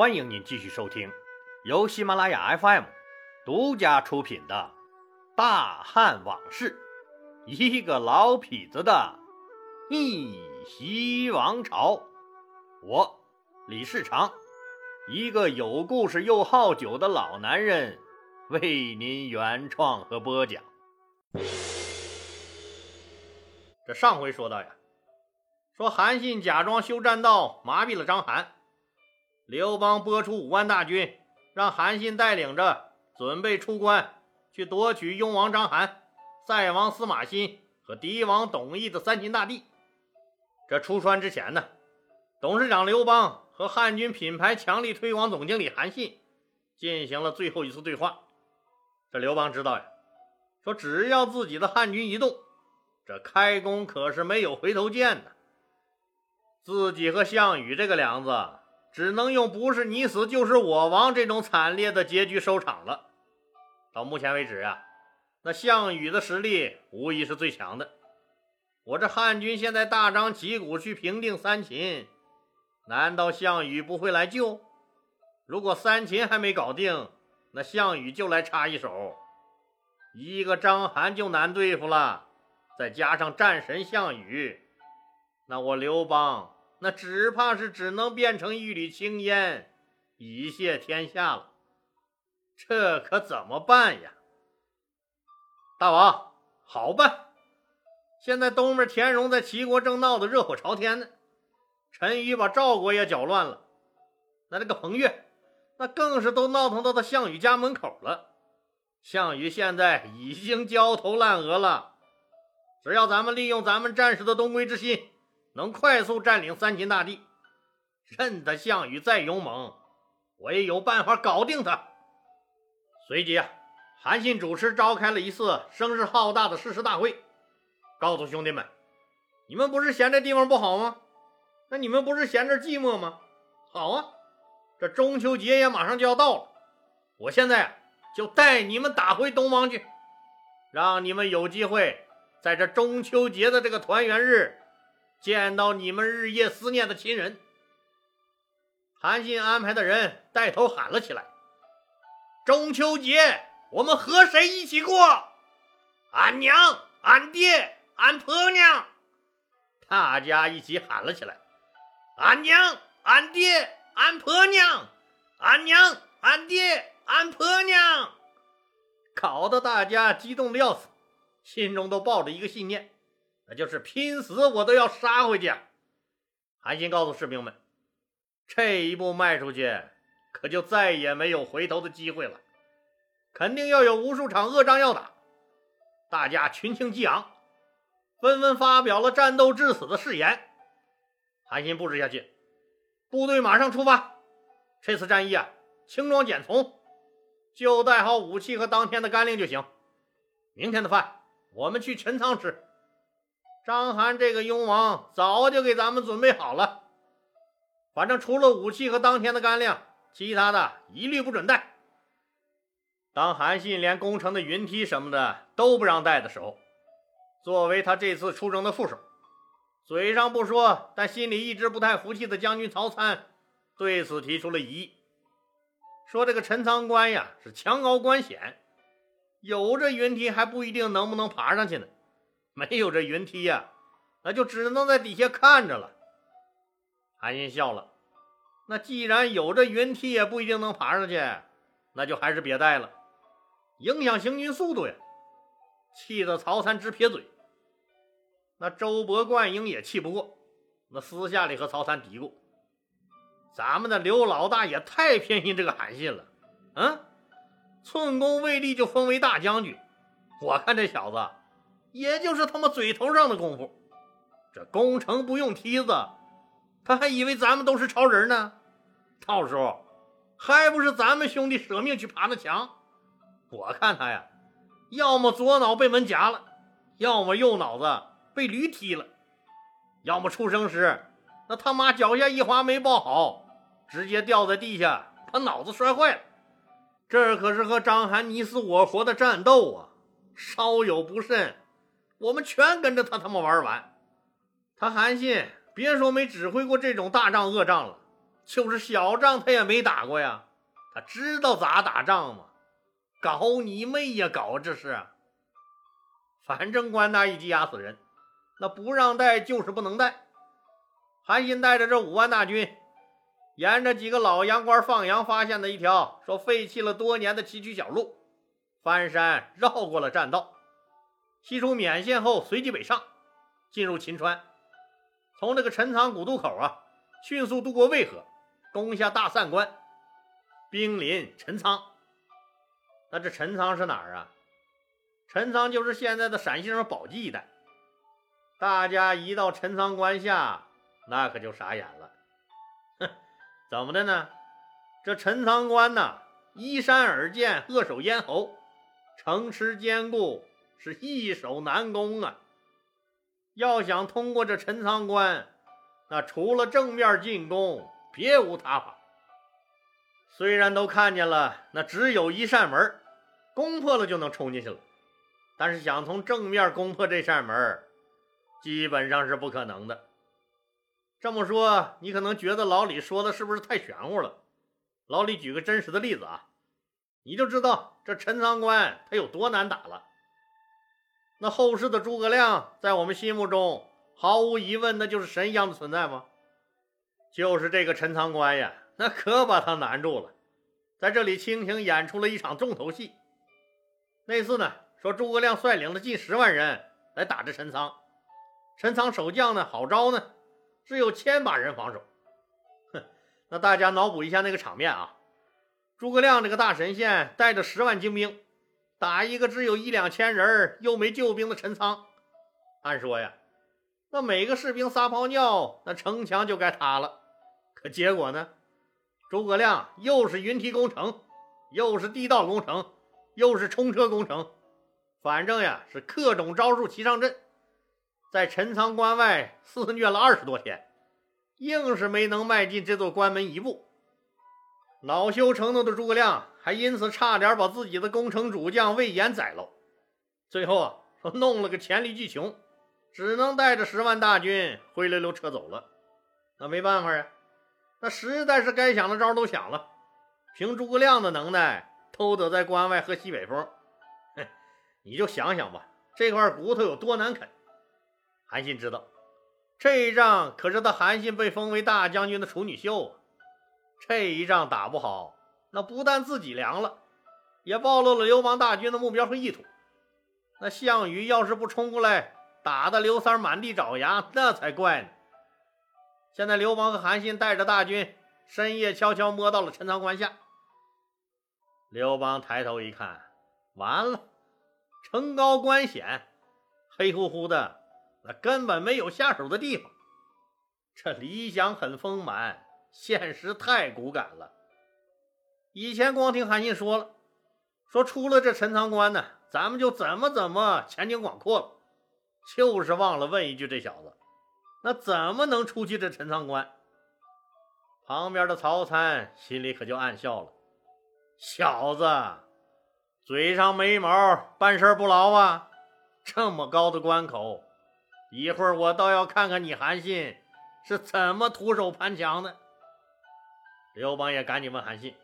欢迎您继续收听由喜马拉雅 FM 独家出品的《大汉往事》，一个老痞子的逆袭王朝。我李世长，一个有故事又好酒的老男人，为您原创和播讲。这上回说到呀，说韩信假装修栈道，麻痹了章邯。刘邦拨出五万大军，让韩信带领着准备出关去夺取雍王章邯、塞王司马欣和狄王董翳的三秦大地。这出川之前呢，董事长刘邦和汉军品牌强力推广总经理韩信进行了最后一次对话。这刘邦知道呀，说只要自己的汉军一动，这开弓可是没有回头箭的。自己和项羽这个梁子。只能用“不是你死就是我亡”这种惨烈的结局收场了。到目前为止啊，那项羽的实力无疑是最强的。我这汉军现在大张旗鼓去平定三秦，难道项羽不会来救？如果三秦还没搞定，那项羽就来插一手，一个章邯就难对付了，再加上战神项羽，那我刘邦。那只怕是只能变成一缕青烟，以谢天下了。这可怎么办呀？大王，好办！现在东面田荣在齐国正闹得热火朝天呢，陈馀把赵国也搅乱了。那这个彭越，那更是都闹腾到他项羽家门口了。项羽现在已经焦头烂额了。只要咱们利用咱们战士的东归之心。能快速占领三秦大地，任他项羽再勇猛，我也有办法搞定他。随即啊，韩信主持召开了一次声势浩大的誓师大会，告诉兄弟们：“你们不是嫌这地方不好吗？那你们不是嫌这寂寞吗？好啊，这中秋节也马上就要到了，我现在就带你们打回东王去，让你们有机会在这中秋节的这个团圆日。”见到你们日夜思念的亲人，韩信安排的人带头喊了起来：“中秋节我们和谁一起过？俺娘、俺爹、俺婆娘。”大家一起喊了起来：“俺娘、俺爹、俺婆娘，俺娘、俺爹、俺婆娘。”搞得大家激动的要死，心中都抱着一个信念。那就是拼死我都要杀回去！韩信告诉士兵们：“这一步迈出去，可就再也没有回头的机会了，肯定要有无数场恶仗要打。”大家群情激昂，纷纷发表了战斗至死的誓言。韩信布置下去，部队马上出发。这次战役啊，轻装简从，就带好武器和当天的干粮就行。明天的饭，我们去陈仓吃。章邯这个雍王早就给咱们准备好了，反正除了武器和当天的干粮，其他的一律不准带。当韩信连攻城的云梯什么的都不让带的时候，作为他这次出征的副手，嘴上不说，但心里一直不太服气的将军曹参对此提出了疑议，说这个陈仓关呀是墙高关险，有这云梯还不一定能不能爬上去呢。没有这云梯呀，那就只能在底下看着了。韩信笑了，那既然有这云梯，也不一定能爬上去，那就还是别带了，影响行军速度呀。气得曹参直撇嘴。那周勃、灌婴也气不过，那私下里和曹参嘀咕：“咱们的刘老大也太偏心这个韩信了，嗯，寸功未立就封为大将军，我看这小子。”也就是他妈嘴头上的功夫，这攻城不用梯子，他还以为咱们都是超人呢。到时候还不是咱们兄弟舍命去爬那墙？我看他呀，要么左脑被门夹了，要么右脑子被驴踢了，要么出生时那他妈脚下一滑没抱好，直接掉在地下，把脑子摔坏了。这可是和章邯你死我活的战斗啊，稍有不慎。我们全跟着他他妈玩完。他韩信别说没指挥过这种大仗恶仗了，就是小仗他也没打过呀，他知道咋打仗吗？搞你妹呀！搞这是，反正官大一级压死人，那不让带就是不能带。韩信带着这五万大军，沿着几个老洋官放羊发现的一条说废弃了多年的崎岖小路，翻山绕过了栈道，西出勉县后，随即北上，进入秦川，从这个陈仓古渡口啊，迅速渡过渭河，攻下大散关，兵临陈仓。那这陈仓是哪儿啊？陈仓就是现在的陕西省宝鸡一带。大家一到陈仓关下，那可就傻眼了。哼，怎么的呢？这陈仓关呐，依山而建，扼守咽喉，城池坚固，是易守难攻啊。要想通过这陈仓关，那除了正面进攻，别无他法。虽然都看见了，那只有一扇门。攻破了就能冲进去了，但是想从正面攻破这扇门，基本上是不可能的。这么说，你可能觉得老李说的是不是太玄乎了？老李举个真实的例子啊，你就知道这陈仓关它有多难打了。那后世的诸葛亮在我们心目中，毫无疑问那就是神一样的存在吗？就是这个陈仓关呀，那可把他难住了，在这里倾情演出了一场重头戏。那次呢，说诸葛亮率领了近十万人来打这陈仓，陈仓守将呢好招呢，只有千把人防守。哼，那大家脑补一下那个场面啊，诸葛亮这个大神仙带着十万精兵，打一个只有一两千人又没救兵的陈仓，按说呀，那每个士兵撒泡尿，那城墙就该塌了。可结果呢，诸葛亮又是云梯工程，又是地道工程。又是冲车工程，反正呀是各种招数齐上阵，在陈仓关外肆虐了二十多天，硬是没能迈进这座关门一步。恼羞成怒的诸葛亮还因此差点把自己的攻城主将魏延宰了。最后啊，说弄了个黔驴技穷，只能带着十万大军灰溜溜撤走了。那没办法呀，那实在是该想的招都想了，凭诸葛亮的能耐。都得在关外喝西北风，哼，你就想想吧，这块骨头有多难啃。韩信知道，这一仗可是他韩信被封为大将军的处女秀啊。这一仗打不好，那不但自己凉了，也暴露了刘邦大军的目标和意图。那项羽要是不冲过来，打得刘三满地找牙，那才怪呢。现在刘邦和韩信带着大军，深夜悄悄摸到了陈仓关下。刘邦抬头一看，完了，城高关险，黑乎乎的，那根本没有下手的地方。这理想很丰满，现实太骨感了。以前光听韩信说了，说出了这陈仓关呢，咱们就怎么怎么前景广阔了，就是忘了问一句：这小子，那怎么能出去这陈仓关？旁边的曹参心里可就暗笑了。小子，嘴上没毛，办事不牢啊！这么高的关口，一会儿我倒要看看你韩信是怎么徒手攀墙的。刘邦也赶紧问韩信：“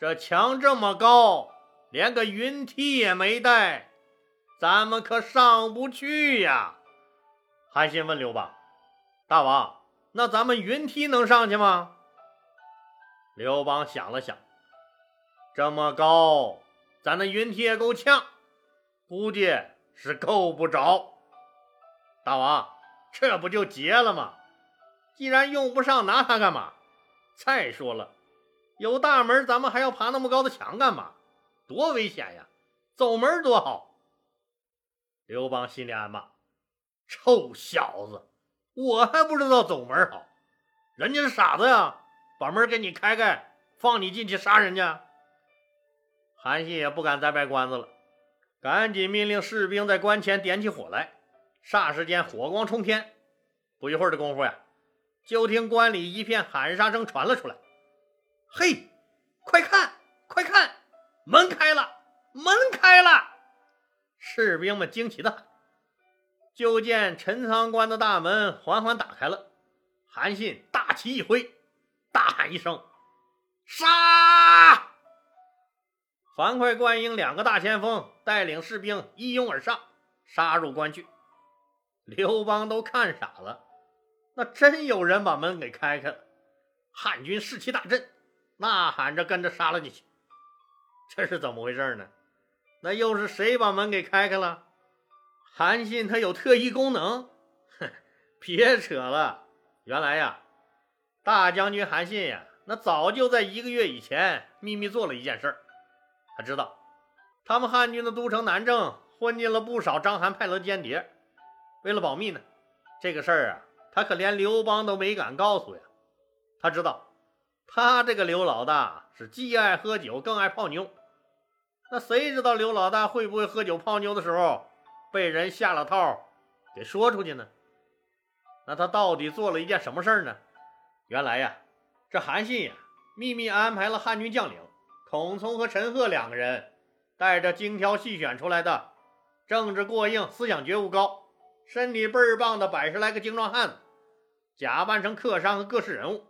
这墙这么高，连个云梯也没带，咱们可上不去呀？”韩信问刘邦：“大王，那咱们云梯能上去吗？”刘邦想了想。这么高，咱的云梯也够呛，估计是够不着。大王，这不就结了吗？既然用不上，拿它干嘛？再说了，有大门，咱们还要爬那么高的墙干嘛？多危险呀！走门多好。刘邦心里暗骂：臭小子，我还不知道走门好，人家是傻子呀，把门给你开开，放你进去杀人家。韩信也不敢再卖关子了，赶紧命令士兵在关前点起火来。霎时间，火光冲天。不一会儿的功夫呀，就听关里一片喊杀声传了出来：“嘿，快看，快看，门开了，门开了！”士兵们惊奇的喊。就见陈仓关的大门缓缓打开了。韩信大旗一挥，大喊一声：“杀！”樊哙、关英两个大前锋带领士兵一拥而上，杀入关去。刘邦都看傻了，那真有人把门给开开了。汉军士气大振，呐喊着跟着杀了进去。这是怎么回事呢？那又是谁把门给开开了？韩信他有特异功能？哼，别扯了！原来呀，大将军韩信呀，那早就在一个月以前秘密做了一件事儿。他知道，他们汉军的都城南郑混进了不少章邯派的间谍。为了保密呢，这个事儿啊，他可连刘邦都没敢告诉呀。他知道，他这个刘老大是既爱喝酒，更爱泡妞。那谁知道刘老大会不会喝酒泡妞的时候被人下了套，给说出去呢？那他到底做了一件什么事儿呢？原来呀，这韩信呀，秘密安排了汉军将领。孔聪和陈赫两个人带着精挑细选出来的政治过硬、思想觉悟高、身体倍儿棒的百十来个精壮汉子，假扮成客商和各式人物，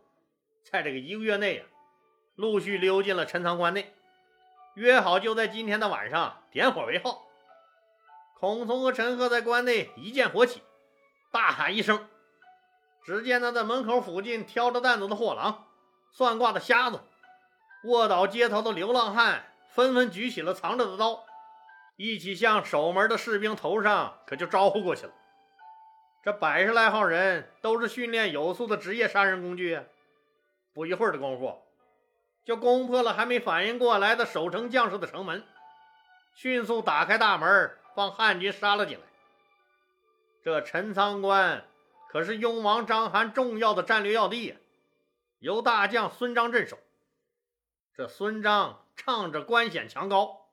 在这个一个月内啊，陆续溜进了陈仓关内，约好就在今天的晚上点火为号。孔聪和陈赫在关内一见火起，大喊一声，只见那在门口附近挑着担子的货郎、算卦的瞎子。卧倒街头的流浪汉纷纷举起了藏着的刀，一起向守门的士兵头上可就招呼过去了。这百十来号人都是训练有素的职业杀人工具！不一会儿的功夫，就攻破了还没反应过来的守城将士的城门，迅速打开大门，放汉军杀了进来。这陈仓关可是雍王章邯重要的战略要地，由大将孙章镇守。这孙张仗着关险墙高，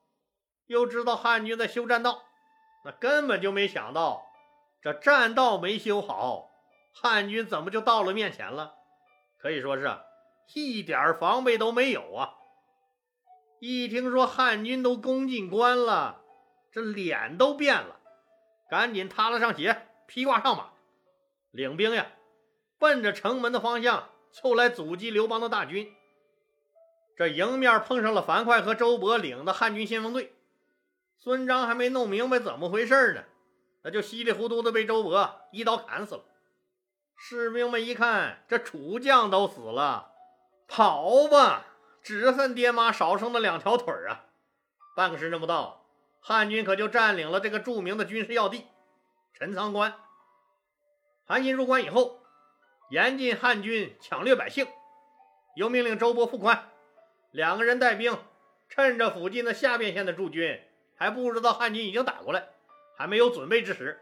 又知道汉军在修栈道，那根本就没想到这栈道没修好，汉军怎么就到了面前了？可以说是一点防备都没有啊！一听说汉军都攻进关了，这脸都变了，赶紧踏了上鞋，披挂上马，领兵呀，奔着城门的方向就来阻击刘邦的大军。这迎面碰上了樊哙和周勃领的汉军先锋队，孙张还没弄明白怎么回事呢，那就稀里糊涂的被周勃一刀砍死了。士兵们一看，这楚将都死了，跑吧，只恨爹妈少生的两条腿啊！半个时辰不到，汉军可就占领了这个著名的军事要地陈仓关。韩信入关以后，严禁汉军抢掠百姓，又命令周勃、傅宽。两个人带兵，趁着附近的下边县的驻军还不知道汉军已经打过来，还没有准备之时，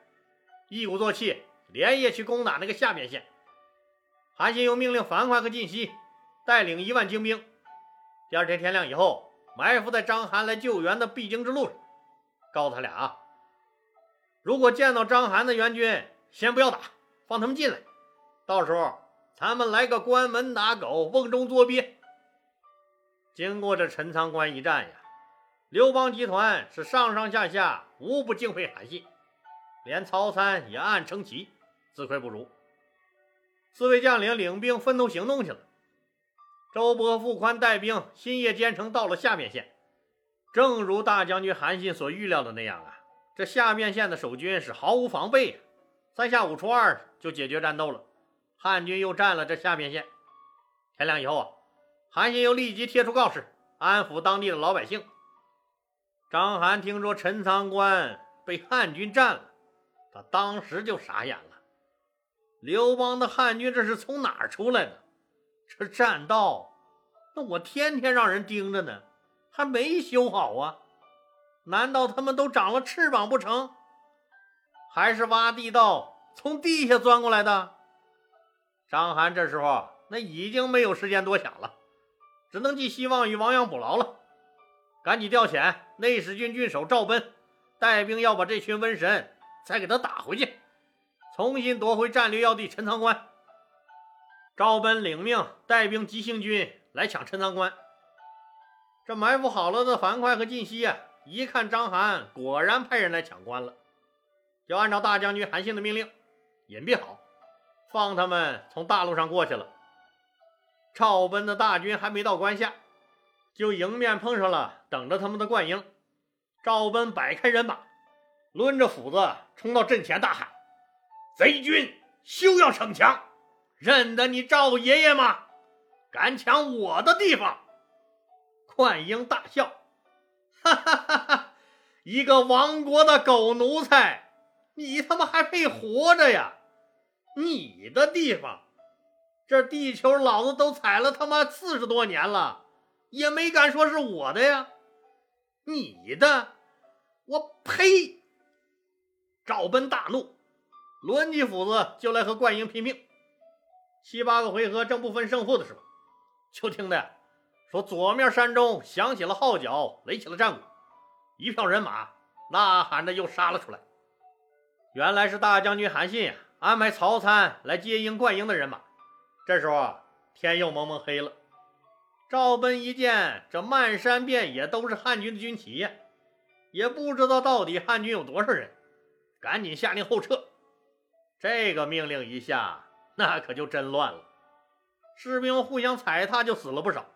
一鼓作气连夜去攻打那个下边县。韩信又命令樊哙和晋西带领一万精兵，第二天天亮以后埋伏在章邯来救援的必经之路上，告诉他俩啊，如果见到章邯的援军，先不要打，放他们进来，到时候咱们来个关门打狗，瓮中捉鳖。经过这陈仓关一战呀，刘邦集团是上上下下无不敬佩韩信，连曹参也暗称奇，自愧不如。四位将领领兵分头行动去了。周勃、傅宽带兵新夜兼程到了下面县，正如大将军韩信所预料的那样啊，这下面县的守军是毫无防备，三下五除二就解决战斗了。汉军又占了这下面县。天亮以后啊。韩信又立即贴出告示，安抚当地的老百姓。章邯听说陈仓关被汉军占了，他当时就傻眼了。刘邦的汉军这是从哪儿出来的？这栈道，那我天天让人盯着呢，还没修好啊？难道他们都长了翅膀不成？还是挖地道从地下钻过来的？章邯这时候那已经没有时间多想了。只能寄希望于亡羊补牢了，赶紧调遣内史军郡守赵奔带兵要把这群瘟神再给他打回去，重新夺回战略要地陈仓关。赵奔领命带兵急行军来抢陈仓关。这埋伏好了的樊哙和晋西啊，一看章邯果然派人来抢关了，就按照大将军韩信的命令，隐蔽好，放他们从大路上过去了。赵奔的大军还没到关下，就迎面碰上了等着他们的灌婴。赵奔摆开人马，抡着斧子冲到阵前，大喊：“贼军休要逞强！认得你赵爷爷吗？敢抢我的地方！”灌婴大笑：“哈哈哈哈！一个亡国的狗奴才，你他妈还配活着呀？你的地方！”这地球老子都踩了他妈四十多年了，也没敢说是我的呀！你的，我呸！赵奔大怒，抡起斧子就来和灌婴拼命。七八个回合正不分胜负的时候，就听得说左面山中响起了号角，擂起了战鼓，一票人马呐喊着又杀了出来。原来是大将军韩信安排曹参来接应灌婴的人马。这时候啊，天又蒙蒙黑了。赵奔一见这漫山遍野都是汉军的军旗呀，也不知道到底汉军有多少人，赶紧下令后撤。这个命令一下，那可就真乱了。士兵互相踩踏，就死了不少。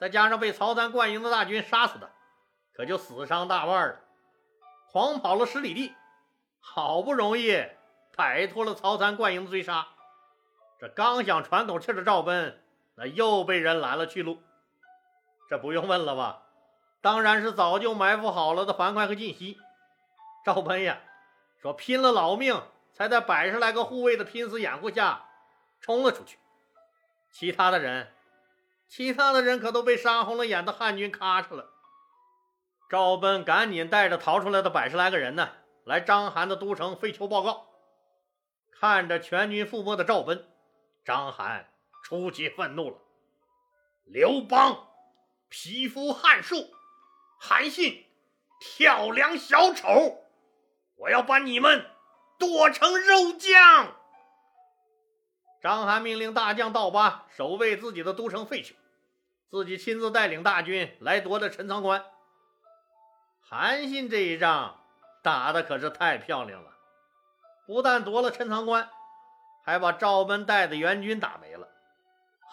再加上被曹参灌营的大军杀死的，可就死伤大半了。狂跑了十里地，好不容易摆脱了曹参灌营的追杀。这刚想喘口气的赵奔，那又被人拦了去路。这不用问了吧？当然是早就埋伏好了的樊哙和晋西。赵奔呀，说拼了老命，才在百十来个护卫的拼死掩护下冲了出去。其他的人，其他的人可都被杀红了眼的汉军咔嚓了。赵奔赶紧带着逃出来的百十来个人呢，来章邯的都城废丘报告。看着全军覆没的赵奔。章邯出奇愤怒了，刘邦匹夫汉术，韩信跳梁小丑，我要把你们剁成肉酱！章邯命令大将道疤守卫自己的都城废丘，自己亲自带领大军来夺了陈仓关。韩信这一仗打的可是太漂亮了，不但夺了陈仓关。还把赵奔带的援军打没了，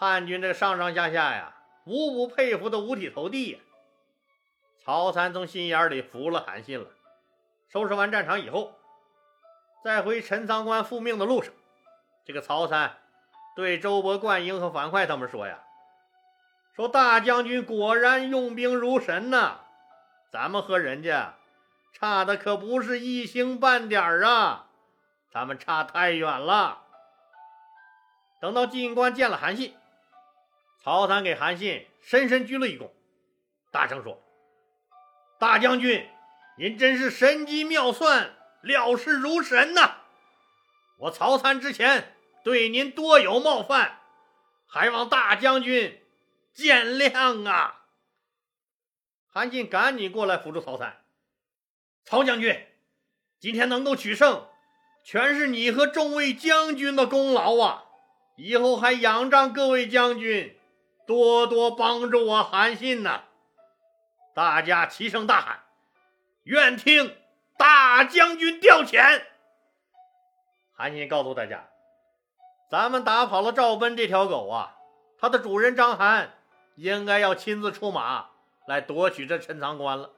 汉军这上上下下呀，无不佩服的五体投地呀。曹参从心眼里服了韩信了。收拾完战场以后，在回陈仓关复命的路上，这个曹参对周勃、灌婴和樊哙他们说呀：“说大将军果然用兵如神呐，咱们和人家差的可不是一星半点啊，咱们差太远了。”等到进关见了韩信，曹参给韩信深深鞠了一躬，大声说：“大将军，您真是神机妙算，料事如神呐！我曹参之前对您多有冒犯，还望大将军见谅啊！”韩信赶紧过来扶住曹参：“曹将军，今天能够取胜，全是你和众位将军的功劳啊！”以后还仰仗各位将军多多帮助我韩信呐！大家齐声大喊：“愿听大将军调遣！”韩信告诉大家：“咱们打跑了赵奔这条狗啊，他的主人章邯应该要亲自出马来夺取这陈仓关了。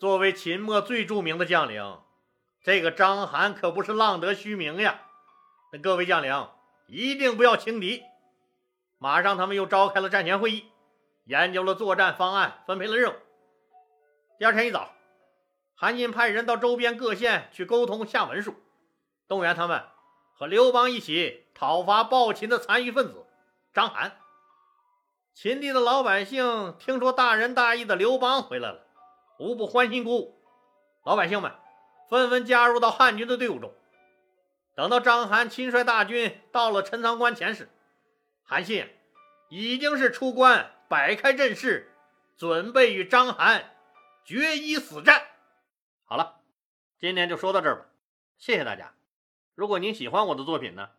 作为秦末最著名的将领，这个章邯可不是浪得虚名呀！那各位将领。”一定不要轻敌！马上，他们又召开了战前会议，研究了作战方案，分配了任务。第二天一早，韩信派人到周边各县去沟通下文书，动员他们和刘邦一起讨伐暴秦的残余分子章邯。秦地的老百姓听说大仁大义的刘邦回来了，无不欢欣鼓舞。老百姓们纷纷加入到汉军的队伍中。等到章邯亲率大军到了陈仓关前时，韩信已经是出关摆开阵势，准备与章邯决一死战。好了，今天就说到这儿吧，谢谢大家。如果您喜欢我的作品呢，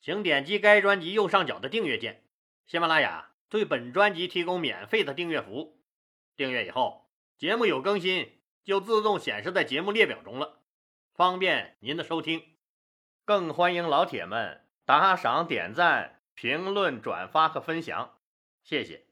请点击该专辑右上角的订阅键。喜马拉雅对本专辑提供免费的订阅服务，订阅以后，节目有更新就自动显示在节目列表中了，方便您的收听。更欢迎老铁们打赏、点赞。评论、转发和分享，谢谢。